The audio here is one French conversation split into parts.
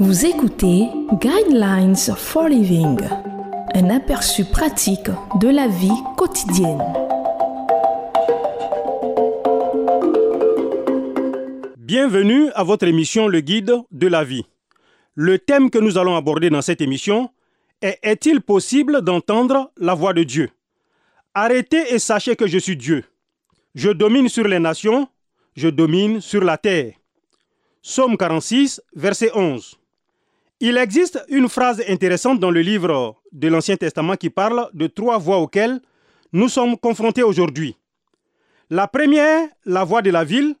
Vous écoutez Guidelines for Living, un aperçu pratique de la vie quotidienne. Bienvenue à votre émission Le Guide de la vie. Le thème que nous allons aborder dans cette émission est Est-il possible d'entendre la voix de Dieu? Arrêtez et sachez que je suis Dieu. Je domine sur les nations, je domine sur la terre. Psaume 46, verset 11. Il existe une phrase intéressante dans le livre de l'Ancien Testament qui parle de trois voix auxquelles nous sommes confrontés aujourd'hui. La première, la voix de la ville,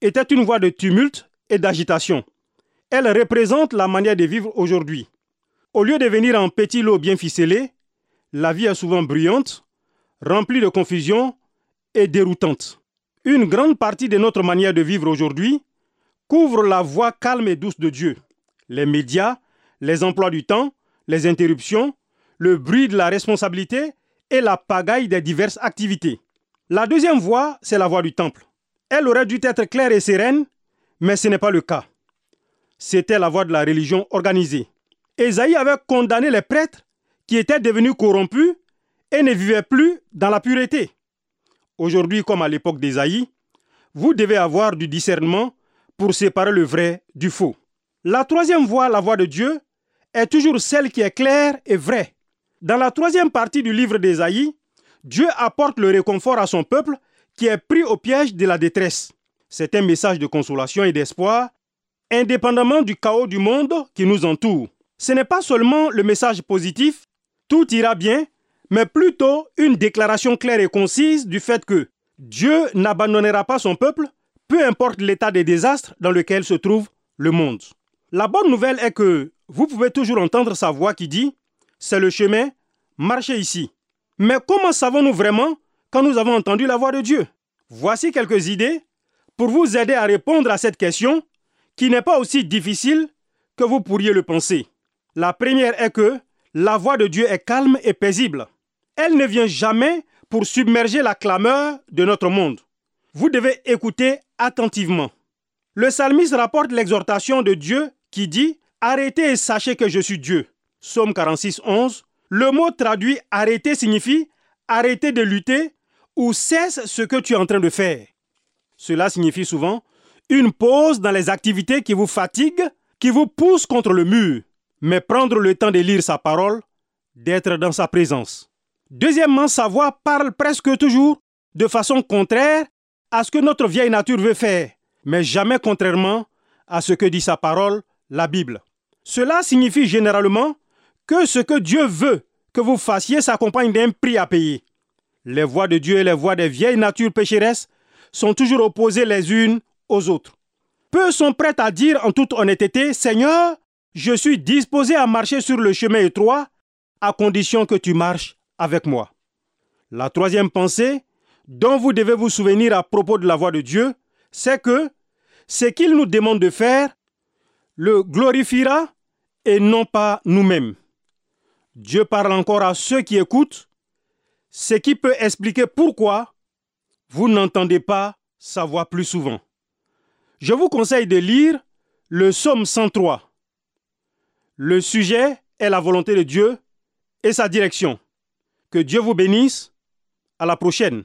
était une voix de tumulte et d'agitation. Elle représente la manière de vivre aujourd'hui. Au lieu de venir en petits lots bien ficelés, la vie est souvent bruyante, remplie de confusion et déroutante. Une grande partie de notre manière de vivre aujourd'hui couvre la voix calme et douce de Dieu. Les médias, les emplois du temps, les interruptions, le bruit de la responsabilité et la pagaille des diverses activités. La deuxième voix, c'est la voix du temple. Elle aurait dû être claire et sereine, mais ce n'est pas le cas. C'était la voix de la religion organisée. Ésaïe avait condamné les prêtres qui étaient devenus corrompus et ne vivaient plus dans la pureté. Aujourd'hui, comme à l'époque d'Ésaïe, vous devez avoir du discernement pour séparer le vrai du faux. La troisième voie, la voie de Dieu, est toujours celle qui est claire et vraie. Dans la troisième partie du livre d'Ésaïe, Dieu apporte le réconfort à son peuple qui est pris au piège de la détresse. C'est un message de consolation et d'espoir, indépendamment du chaos du monde qui nous entoure. Ce n'est pas seulement le message positif, tout ira bien, mais plutôt une déclaration claire et concise du fait que Dieu n'abandonnera pas son peuple peu importe l'état des désastres dans lequel se trouve le monde. La bonne nouvelle est que vous pouvez toujours entendre sa voix qui dit ⁇ C'est le chemin, marchez ici ⁇ Mais comment savons-nous vraiment quand nous avons entendu la voix de Dieu? Voici quelques idées pour vous aider à répondre à cette question qui n'est pas aussi difficile que vous pourriez le penser. La première est que la voix de Dieu est calme et paisible. Elle ne vient jamais pour submerger la clameur de notre monde. Vous devez écouter attentivement. Le psalmiste rapporte l'exhortation de Dieu qui dit Arrêtez et sachez que je suis Dieu. Psaume 46, 11. Le mot traduit arrêter signifie arrêter de lutter ou cesse ce que tu es en train de faire. Cela signifie souvent une pause dans les activités qui vous fatiguent, qui vous poussent contre le mur, mais prendre le temps de lire sa parole, d'être dans sa présence. Deuxièmement, sa voix parle presque toujours de façon contraire à ce que notre vieille nature veut faire, mais jamais contrairement à ce que dit sa parole, la Bible. Cela signifie généralement que ce que Dieu veut que vous fassiez s'accompagne d'un prix à payer. Les voix de Dieu et les voix des vieilles natures pécheresses sont toujours opposées les unes aux autres. Peu sont prêts à dire en toute honnêteté, Seigneur, je suis disposé à marcher sur le chemin étroit, à condition que tu marches avec moi. La troisième pensée dont vous devez vous souvenir à propos de la voix de Dieu, c'est que ce qu'il nous demande de faire le glorifiera et non pas nous-mêmes. Dieu parle encore à ceux qui écoutent, ce qui peut expliquer pourquoi vous n'entendez pas sa voix plus souvent. Je vous conseille de lire le psaume 103. Le sujet est la volonté de Dieu et sa direction. Que Dieu vous bénisse. À la prochaine.